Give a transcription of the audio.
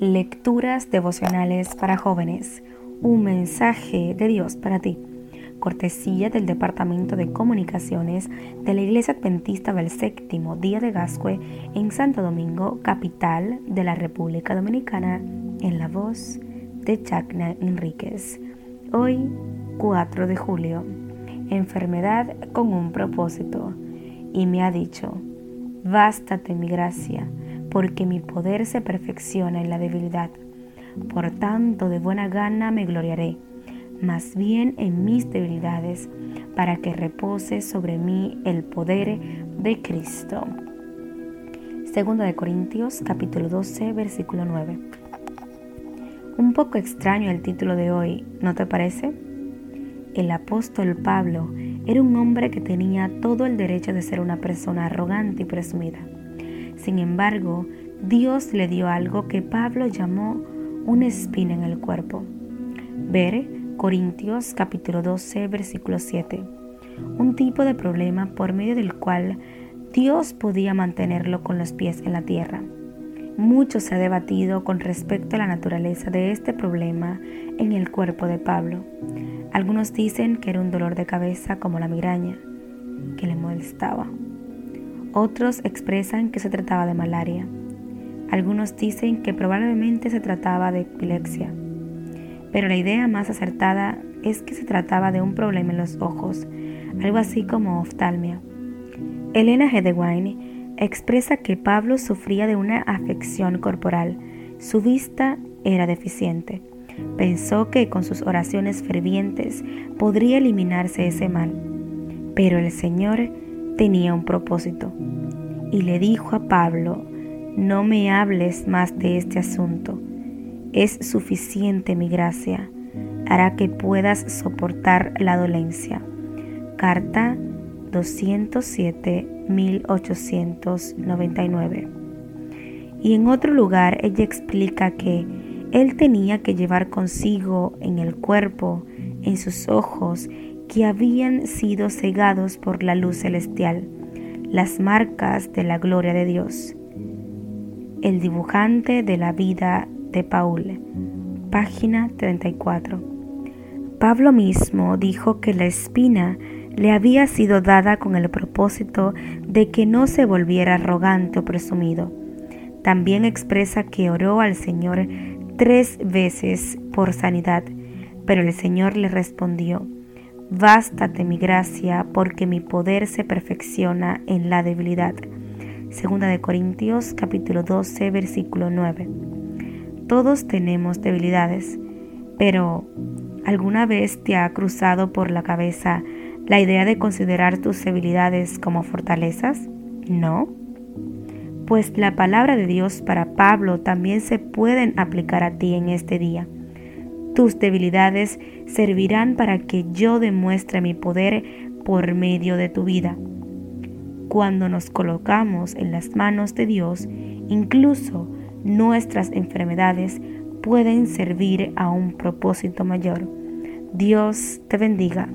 Lecturas devocionales para jóvenes. Un mensaje de Dios para ti. Cortesía del Departamento de Comunicaciones de la Iglesia Adventista del Séptimo Día de Gascue en Santo Domingo, capital de la República Dominicana, en la voz de Chacna Enríquez. Hoy, 4 de julio. Enfermedad con un propósito. Y me ha dicho, bástate mi gracia porque mi poder se perfecciona en la debilidad. Por tanto, de buena gana me gloriaré, más bien en mis debilidades, para que repose sobre mí el poder de Cristo. Segunda de Corintios capítulo 12 versículo 9. Un poco extraño el título de hoy, ¿no te parece? El apóstol Pablo era un hombre que tenía todo el derecho de ser una persona arrogante y presumida. Sin embargo, Dios le dio algo que Pablo llamó una espina en el cuerpo. Ver Corintios capítulo 12 versículo 7. Un tipo de problema por medio del cual Dios podía mantenerlo con los pies en la tierra. Mucho se ha debatido con respecto a la naturaleza de este problema en el cuerpo de Pablo. Algunos dicen que era un dolor de cabeza como la migraña, que le molestaba. Otros expresan que se trataba de malaria. Algunos dicen que probablemente se trataba de epilepsia. Pero la idea más acertada es que se trataba de un problema en los ojos, algo así como oftalmia. Elena Hedewine expresa que Pablo sufría de una afección corporal. Su vista era deficiente. Pensó que con sus oraciones fervientes podría eliminarse ese mal. Pero el Señor tenía un propósito y le dijo a Pablo, no me hables más de este asunto, es suficiente mi gracia, hará que puedas soportar la dolencia. Carta 207, 1899. Y en otro lugar ella explica que él tenía que llevar consigo en el cuerpo, en sus ojos que habían sido cegados por la luz celestial, las marcas de la gloria de Dios. El dibujante de la vida de Paul, página 34. Pablo mismo dijo que la espina le había sido dada con el propósito de que no se volviera arrogante o presumido. También expresa que oró al Señor tres veces por sanidad, pero el Señor le respondió, Bástate mi gracia, porque mi poder se perfecciona en la debilidad. Segunda de Corintios capítulo 12 versículo 9. Todos tenemos debilidades, pero ¿alguna vez te ha cruzado por la cabeza la idea de considerar tus debilidades como fortalezas? No. Pues la palabra de Dios para Pablo también se pueden aplicar a ti en este día. Tus debilidades servirán para que yo demuestre mi poder por medio de tu vida. Cuando nos colocamos en las manos de Dios, incluso nuestras enfermedades pueden servir a un propósito mayor. Dios te bendiga.